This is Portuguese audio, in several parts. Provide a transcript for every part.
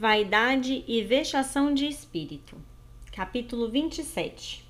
Vaidade e vexação de espírito. Capítulo 27.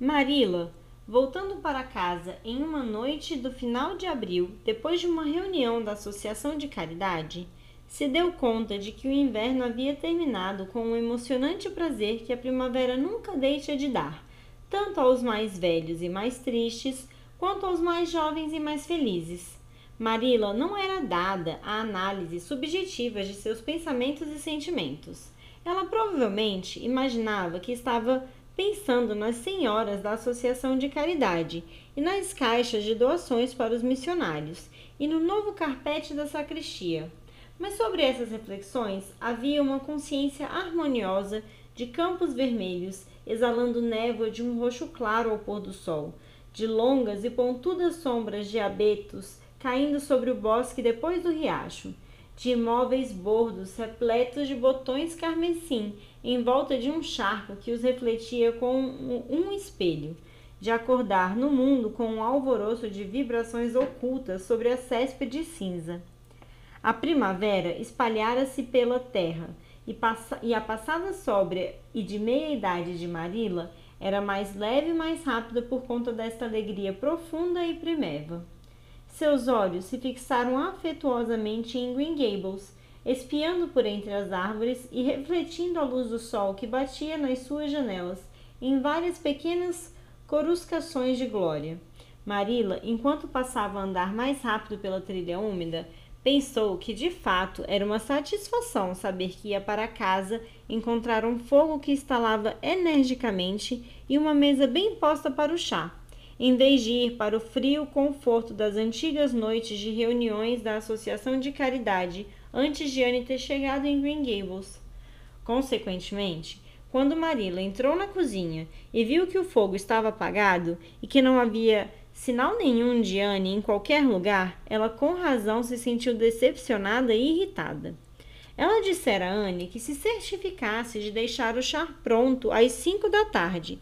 Marila, voltando para casa em uma noite do final de abril, depois de uma reunião da Associação de Caridade, se deu conta de que o inverno havia terminado com o emocionante prazer que a primavera nunca deixa de dar, tanto aos mais velhos e mais tristes, quanto aos mais jovens e mais felizes. Marilla não era dada a análise subjetivas de seus pensamentos e sentimentos. Ela provavelmente imaginava que estava pensando nas senhoras da Associação de Caridade e nas caixas de doações para os missionários e no novo carpete da sacristia. Mas sobre essas reflexões havia uma consciência harmoniosa de campos vermelhos exalando névoa de um roxo claro ao pôr do sol, de longas e pontudas sombras de abetos caindo sobre o bosque depois do riacho, de imóveis bordos repletos de botões carmesim em volta de um charco que os refletia com um espelho, de acordar no mundo com um alvoroço de vibrações ocultas sobre a céspede cinza. A primavera espalhara-se pela terra e, e a passada sóbria e de meia idade de Marila era mais leve e mais rápida por conta desta alegria profunda e primeva. Seus olhos se fixaram afetuosamente em Green Gables, espiando por entre as árvores e refletindo a luz do sol que batia nas suas janelas em várias pequenas coruscações de glória. Marilla, enquanto passava a andar mais rápido pela trilha úmida, pensou que de fato era uma satisfação saber que ia para casa encontrar um fogo que estalava energicamente e uma mesa bem posta para o chá em vez de ir para o frio conforto das antigas noites de reuniões da Associação de Caridade antes de Anne ter chegado em Green Gables. Consequentemente, quando Marilla entrou na cozinha e viu que o fogo estava apagado e que não havia sinal nenhum de Anne em qualquer lugar, ela com razão se sentiu decepcionada e irritada. Ela dissera a Anne que se certificasse de deixar o chá pronto às cinco da tarde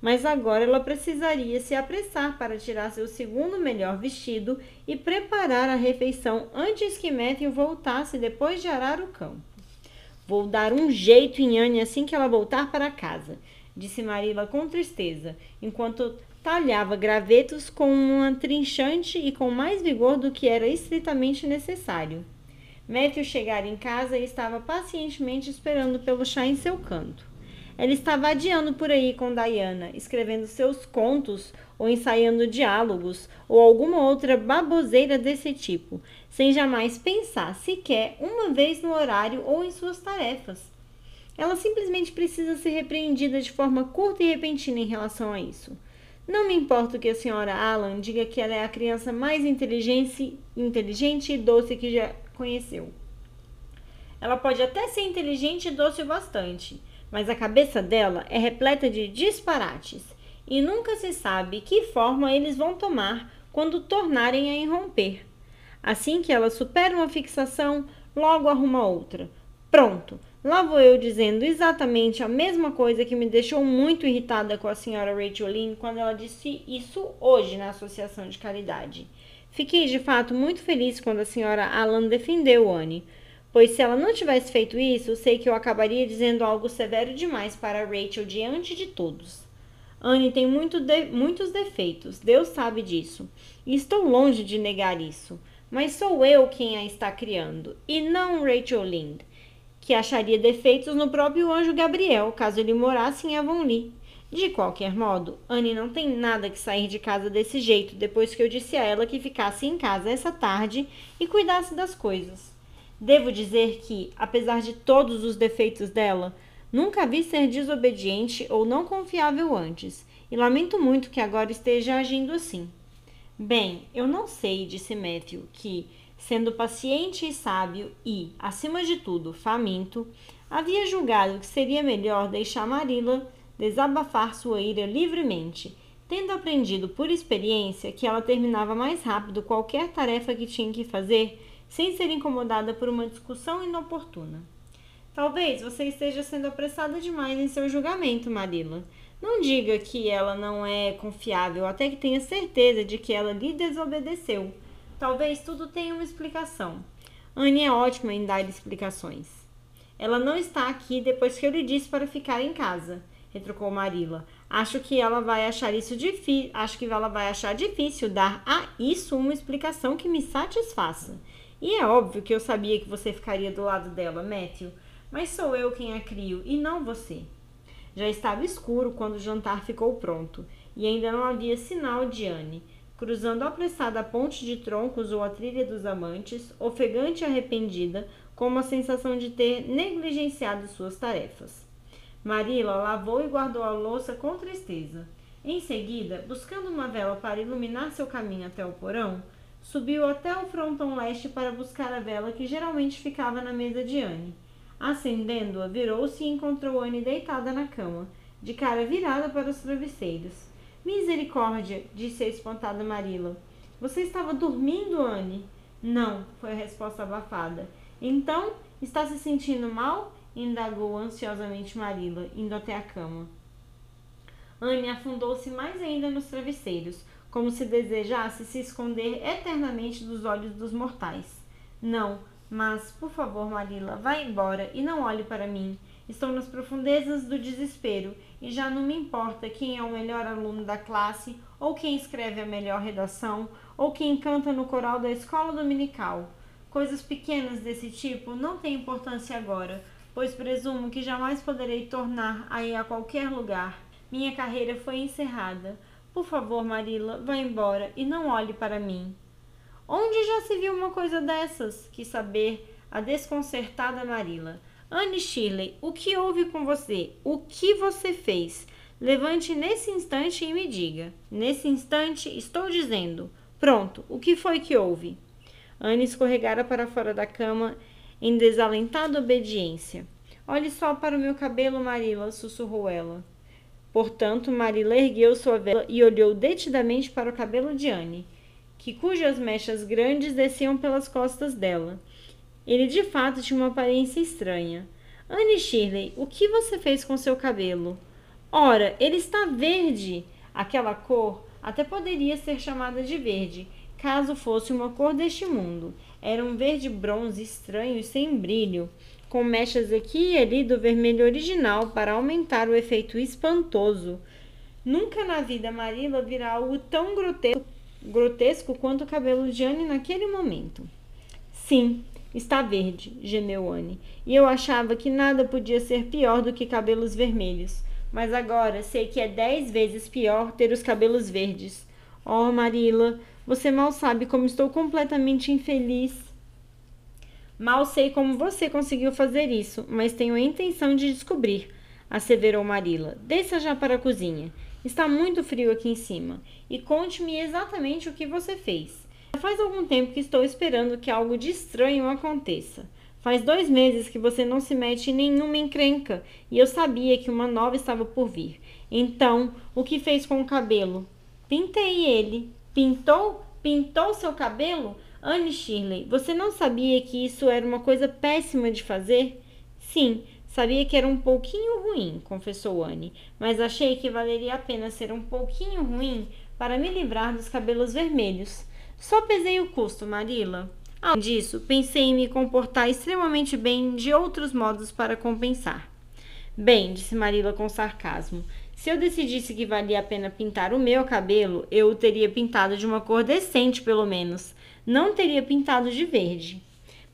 mas agora ela precisaria se apressar para tirar seu segundo melhor vestido e preparar a refeição antes que Matthew voltasse depois de arar o campo. Vou dar um jeito em Anne assim que ela voltar para casa, disse Marilla com tristeza, enquanto talhava gravetos com uma trinchante e com mais vigor do que era estritamente necessário. Matthew chegara em casa e estava pacientemente esperando pelo chá em seu canto. Ela estava adiando por aí com Diana, escrevendo seus contos ou ensaiando diálogos ou alguma outra baboseira desse tipo, sem jamais pensar sequer uma vez no horário ou em suas tarefas. Ela simplesmente precisa ser repreendida de forma curta e repentina em relação a isso. Não me importa que a senhora Alan diga que ela é a criança mais inteligente, inteligente e doce que já conheceu. Ela pode até ser inteligente e doce o bastante, mas a cabeça dela é repleta de disparates e nunca se sabe que forma eles vão tomar quando tornarem a irromper. Assim que ela supera uma fixação, logo arruma outra. Pronto, lá vou eu dizendo exatamente a mesma coisa que me deixou muito irritada com a senhora Rachel Lynn quando ela disse isso hoje na Associação de Caridade. Fiquei de fato muito feliz quando a senhora Alan defendeu Anne Pois se ela não tivesse feito isso, sei que eu acabaria dizendo algo severo demais para Rachel diante de todos. Anne tem muito de, muitos defeitos, Deus sabe disso, e estou longe de negar isso. Mas sou eu quem a está criando, e não Rachel Lind, que acharia defeitos no próprio anjo Gabriel, caso ele morasse em Avonlea. De qualquer modo, Anne não tem nada que sair de casa desse jeito depois que eu disse a ela que ficasse em casa essa tarde e cuidasse das coisas. Devo dizer que, apesar de todos os defeitos dela, nunca vi ser desobediente ou não confiável antes, e lamento muito que agora esteja agindo assim. Bem, eu não sei, disse Matthew, que, sendo paciente e sábio e, acima de tudo, faminto, havia julgado que seria melhor deixar Marilla desabafar sua ira livremente, tendo aprendido por experiência que ela terminava mais rápido qualquer tarefa que tinha que fazer sem ser incomodada por uma discussão inoportuna. Talvez você esteja sendo apressada demais em seu julgamento, Marilla. Não diga que ela não é confiável até que tenha certeza de que ela lhe desobedeceu. Talvez tudo tenha uma explicação. Anne é ótima em dar explicações. Ela não está aqui depois que eu lhe disse para ficar em casa, retrucou Marila. Acho que ela vai achar isso difícil. Acho que ela vai achar difícil dar a isso uma explicação que me satisfaça. E é óbvio que eu sabia que você ficaria do lado dela, Matthew, mas sou eu quem a crio e não você. Já estava escuro quando o jantar ficou pronto e ainda não havia sinal de Anne. Cruzando apressada a ponte de troncos ou a trilha dos amantes, ofegante e arrependida, com uma sensação de ter negligenciado suas tarefas. Marila lavou e guardou a louça com tristeza. Em seguida, buscando uma vela para iluminar seu caminho até o porão, subiu até o frontão leste para buscar a vela que geralmente ficava na mesa de Anne. Acendendo-a, virou-se e encontrou Anne deitada na cama, de cara virada para os travesseiros. Misericórdia, disse a espantada Marila. Você estava dormindo, Anne? Não, foi a resposta abafada. Então, está se sentindo mal? indagou ansiosamente Marila, indo até a cama. Anne afundou-se mais ainda nos travesseiros, como se desejasse se esconder eternamente dos olhos dos mortais. Não, mas, por favor, Marila, vá embora e não olhe para mim. Estou nas profundezas do desespero e já não me importa quem é o melhor aluno da classe, ou quem escreve a melhor redação, ou quem canta no coral da escola dominical. Coisas pequenas desse tipo não têm importância agora, pois presumo que jamais poderei tornar a ir a qualquer lugar. Minha carreira foi encerrada. Por favor, Marila, vá embora e não olhe para mim. Onde já se viu uma coisa dessas? Quis saber a desconcertada Marila. Anne Shirley, o que houve com você? O que você fez? Levante nesse instante e me diga. Nesse instante, estou dizendo. Pronto, o que foi que houve? Anne escorregara para fora da cama em desalentada obediência. Olhe só para o meu cabelo, Marila, sussurrou ela. Portanto, Marila ergueu sua vela e olhou detidamente para o cabelo de Anne, que cujas mechas grandes desciam pelas costas dela. Ele de fato tinha uma aparência estranha. Anne Shirley, o que você fez com seu cabelo? Ora, ele está verde. Aquela cor até poderia ser chamada de verde, caso fosse uma cor deste mundo. Era um verde bronze estranho e sem brilho com mechas aqui e ali do vermelho original para aumentar o efeito espantoso. Nunca na vida Marila virá algo tão grotesco, grotesco quanto o cabelo de Anne naquele momento. Sim, está verde, gemeu Anne, e eu achava que nada podia ser pior do que cabelos vermelhos. Mas agora sei que é dez vezes pior ter os cabelos verdes. Oh, Marila, você mal sabe como estou completamente infeliz. Mal sei como você conseguiu fazer isso, mas tenho a intenção de descobrir, asseverou Marila. Desça já para a cozinha. Está muito frio aqui em cima. E conte-me exatamente o que você fez. Faz algum tempo que estou esperando que algo de estranho aconteça. Faz dois meses que você não se mete em nenhuma encrenca e eu sabia que uma nova estava por vir. Então, o que fez com o cabelo? Pintei ele. Pintou? Pintou seu cabelo? Anne Shirley, você não sabia que isso era uma coisa péssima de fazer? Sim, sabia que era um pouquinho ruim, confessou Anne, mas achei que valeria a pena ser um pouquinho ruim para me livrar dos cabelos vermelhos. Só pesei o custo, Marilla. Além disso, pensei em me comportar extremamente bem de outros modos para compensar. Bem, disse Marilla com sarcasmo, se eu decidisse que valia a pena pintar o meu cabelo, eu o teria pintado de uma cor decente, pelo menos não teria pintado de verde.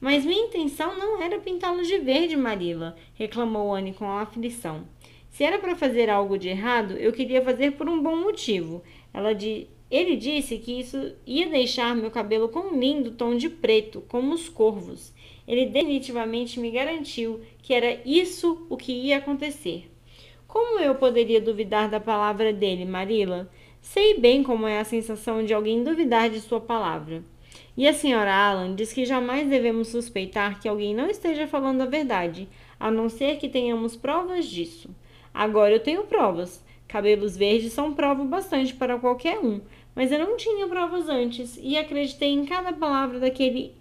Mas minha intenção não era pintá-lo de verde, Marila, reclamou Anne com aflição. Se era para fazer algo de errado, eu queria fazer por um bom motivo. Ela ele disse que isso ia deixar meu cabelo com um lindo tom de preto, como os corvos. Ele definitivamente me garantiu que era isso o que ia acontecer. Como eu poderia duvidar da palavra dele, Marila? Sei bem como é a sensação de alguém duvidar de sua palavra. E a senhora Allan diz que jamais devemos suspeitar que alguém não esteja falando a verdade, a não ser que tenhamos provas disso. Agora eu tenho provas. Cabelos verdes são prova bastante para qualquer um, mas eu não tinha provas antes e acreditei em cada palavra daquele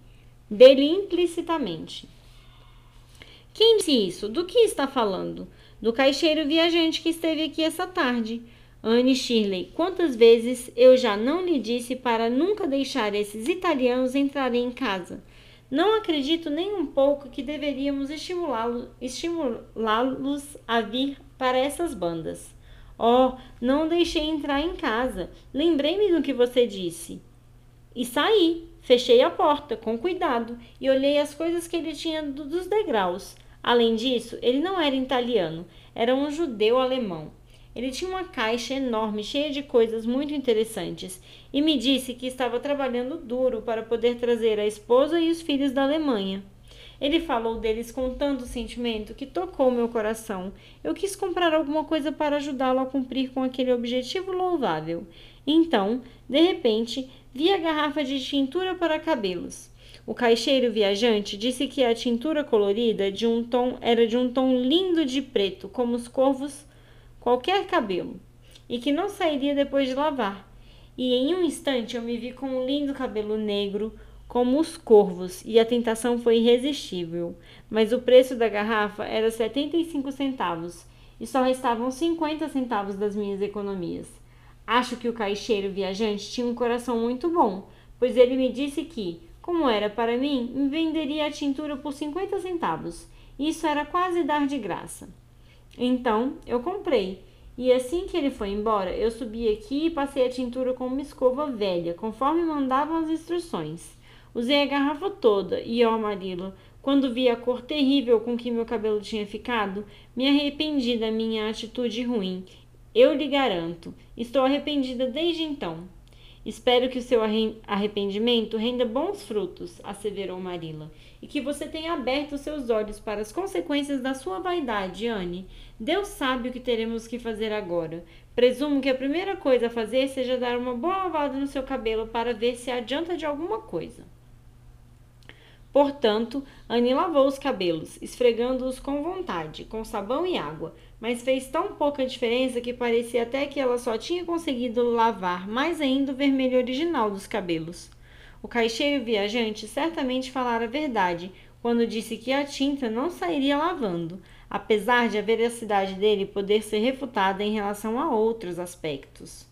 dele implicitamente. Quem disse isso? Do que está falando? Do caixeiro viajante que esteve aqui essa tarde. Anne Shirley, quantas vezes eu já não lhe disse para nunca deixar esses italianos entrarem em casa? Não acredito nem um pouco que deveríamos estimulá-los estimulá a vir para essas bandas. Oh, não deixei entrar em casa. Lembrei-me do que você disse. E saí. Fechei a porta com cuidado e olhei as coisas que ele tinha dos degraus. Além disso, ele não era italiano, era um judeu alemão. Ele tinha uma caixa enorme cheia de coisas muito interessantes e me disse que estava trabalhando duro para poder trazer a esposa e os filhos da Alemanha. Ele falou deles com tanto sentimento que tocou meu coração. Eu quis comprar alguma coisa para ajudá-lo a cumprir com aquele objetivo louvável. Então, de repente, vi a garrafa de tintura para cabelos. O caixeiro viajante disse que a tintura colorida de um tom era de um tom lindo de preto, como os corvos, qualquer cabelo, e que não sairia depois de lavar. E em um instante eu me vi com um lindo cabelo negro, como os corvos, e a tentação foi irresistível. Mas o preço da garrafa era 75 centavos, e só restavam 50 centavos das minhas economias. Acho que o caixeiro viajante tinha um coração muito bom, pois ele me disse que, como era para mim, me venderia a tintura por 50 centavos. Isso era quase dar de graça. Então, eu comprei. E assim que ele foi embora, eu subi aqui e passei a tintura com uma escova velha, conforme mandavam as instruções. Usei a garrafa toda e, ó Marila, quando vi a cor terrível com que meu cabelo tinha ficado, me arrependi da minha atitude ruim. Eu lhe garanto, estou arrependida desde então. Espero que o seu arrependimento renda bons frutos, asseverou Marila, e que você tenha aberto seus olhos para as consequências da sua vaidade, Anne. Deus sabe o que teremos que fazer agora. Presumo que a primeira coisa a fazer seja dar uma boa lavada no seu cabelo para ver se adianta de alguma coisa. Portanto, Anne lavou os cabelos, esfregando-os com vontade, com sabão e água, mas fez tão pouca diferença que parecia até que ela só tinha conseguido lavar mais ainda o vermelho original dos cabelos. O caixeiro viajante certamente falara a verdade quando disse que a tinta não sairia lavando, apesar de a veracidade dele poder ser refutada em relação a outros aspectos.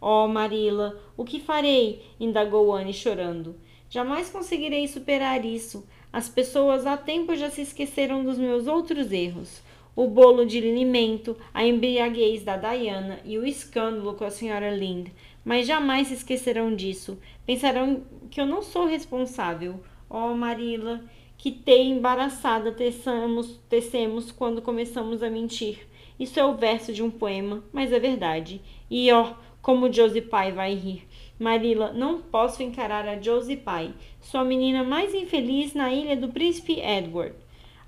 Oh, Marila, o que farei? indagou Anne chorando. Jamais conseguirei superar isso. As pessoas há tempo já se esqueceram dos meus outros erros. O bolo de linimento, a embriaguez da Diana e o escândalo com a senhora Lind. Mas jamais se esquecerão disso. Pensarão que eu não sou responsável. Oh, Marila, que teia embaraçada tecemos, tecemos quando começamos a mentir. Isso é o verso de um poema, mas é verdade. E ó, oh, como Josie Pye vai rir. Marila, não posso encarar a Josie Pye, sua menina mais infeliz na ilha do príncipe Edward.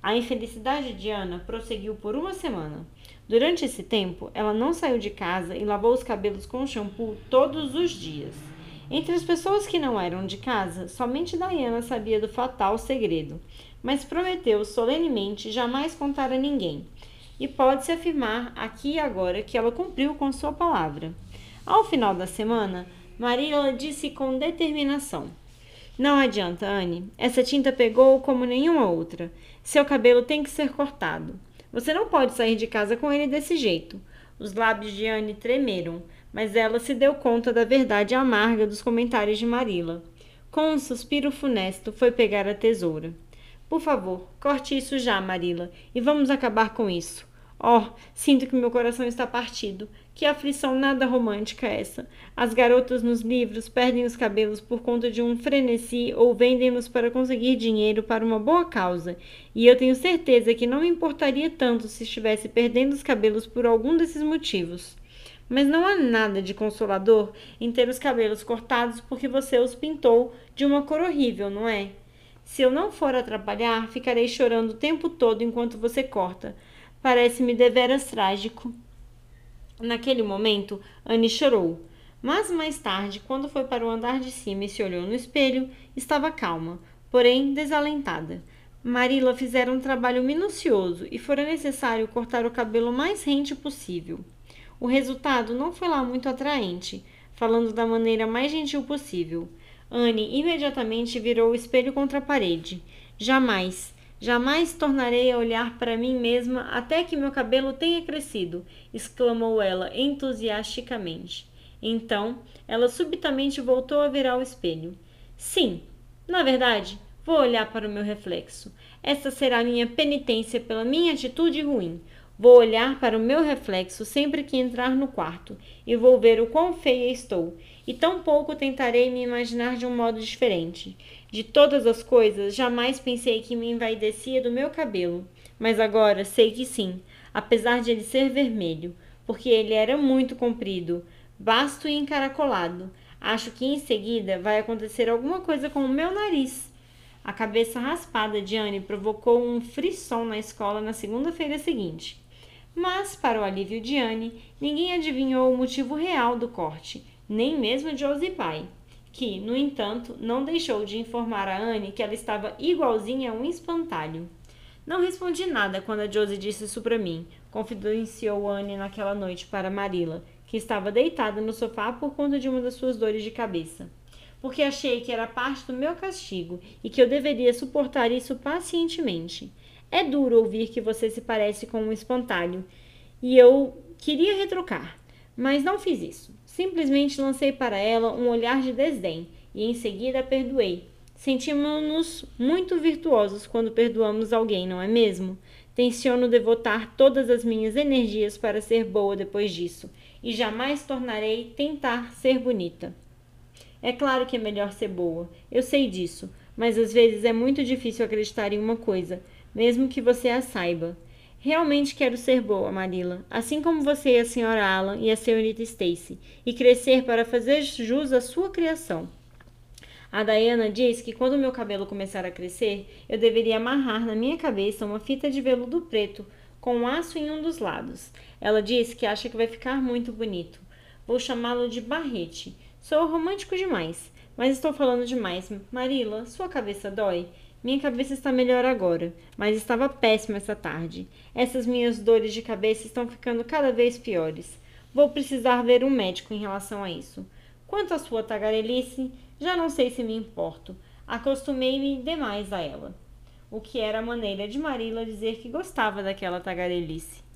A infelicidade de Ana prosseguiu por uma semana. Durante esse tempo, ela não saiu de casa e lavou os cabelos com shampoo todos os dias. Entre as pessoas que não eram de casa, somente Diana sabia do fatal segredo, mas prometeu solenemente jamais contar a ninguém. E pode-se afirmar aqui e agora que ela cumpriu com sua palavra. Ao final da semana, Marilla disse com determinação: Não adianta, Anne. Essa tinta pegou como nenhuma outra. Seu cabelo tem que ser cortado. Você não pode sair de casa com ele desse jeito. Os lábios de Anne tremeram, mas ela se deu conta da verdade amarga dos comentários de Marilla. Com um suspiro funesto, foi pegar a tesoura. Por favor, corte isso já, Marilla, e vamos acabar com isso. Oh, sinto que meu coração está partido. Que aflição nada romântica é essa. As garotas nos livros perdem os cabelos por conta de um frenesi ou vendem-nos para conseguir dinheiro para uma boa causa. E eu tenho certeza que não me importaria tanto se estivesse perdendo os cabelos por algum desses motivos. Mas não há nada de consolador em ter os cabelos cortados porque você os pintou de uma cor horrível, não é? Se eu não for atrapalhar, ficarei chorando o tempo todo enquanto você corta. Parece-me deveras trágico. Naquele momento, Anne chorou. Mas mais tarde, quando foi para o andar de cima e se olhou no espelho, estava calma, porém desalentada. Marilla fizera um trabalho minucioso e fora necessário cortar o cabelo mais rente possível. O resultado não foi lá muito atraente, falando da maneira mais gentil possível. Anne imediatamente virou o espelho contra a parede. Jamais, Jamais tornarei a olhar para mim mesma até que meu cabelo tenha crescido, exclamou ela entusiasticamente. Então, ela subitamente voltou a virar o espelho. Sim, na verdade, Vou olhar para o meu reflexo. Esta será minha penitência pela minha atitude ruim. Vou olhar para o meu reflexo sempre que entrar no quarto e vou ver o quão feia estou. E tão pouco tentarei me imaginar de um modo diferente. De todas as coisas, jamais pensei que me envaidecia do meu cabelo, mas agora sei que sim, apesar de ele ser vermelho, porque ele era muito comprido, vasto e encaracolado. Acho que em seguida vai acontecer alguma coisa com o meu nariz. A cabeça raspada de Anne provocou um frisson na escola na segunda-feira seguinte. Mas, para o alívio de Anne, ninguém adivinhou o motivo real do corte, nem mesmo Josie Pai, que, no entanto, não deixou de informar a Anne que ela estava igualzinha a um espantalho. Não respondi nada quando a Josie disse isso para mim, confidenciou Anne naquela noite para Marilla, que estava deitada no sofá por conta de uma das suas dores de cabeça. Porque achei que era parte do meu castigo e que eu deveria suportar isso pacientemente. É duro ouvir que você se parece com um espantalho, e eu queria retrucar, mas não fiz isso. Simplesmente lancei para ela um olhar de desdém e em seguida perdoei. Sentimos-nos muito virtuosos quando perdoamos alguém, não é mesmo? Tenciono devotar todas as minhas energias para ser boa depois disso, e jamais tornarei tentar ser bonita. É claro que é melhor ser boa, eu sei disso, mas às vezes é muito difícil acreditar em uma coisa, mesmo que você a saiba. Realmente quero ser boa, Marilla, assim como você e a senhora Alan e a senhorita Stacy, e crescer para fazer jus à sua criação. A Diana diz que quando meu cabelo começar a crescer, eu deveria amarrar na minha cabeça uma fita de veludo preto com um aço em um dos lados. Ela diz que acha que vai ficar muito bonito. Vou chamá-lo de Barrete. Sou romântico demais, mas estou falando demais. Marila, sua cabeça dói? Minha cabeça está melhor agora, mas estava péssima essa tarde. Essas minhas dores de cabeça estão ficando cada vez piores. Vou precisar ver um médico em relação a isso. Quanto à sua tagarelice, já não sei se me importo. Acostumei-me demais a ela. O que era a maneira de Marila dizer que gostava daquela tagarelice.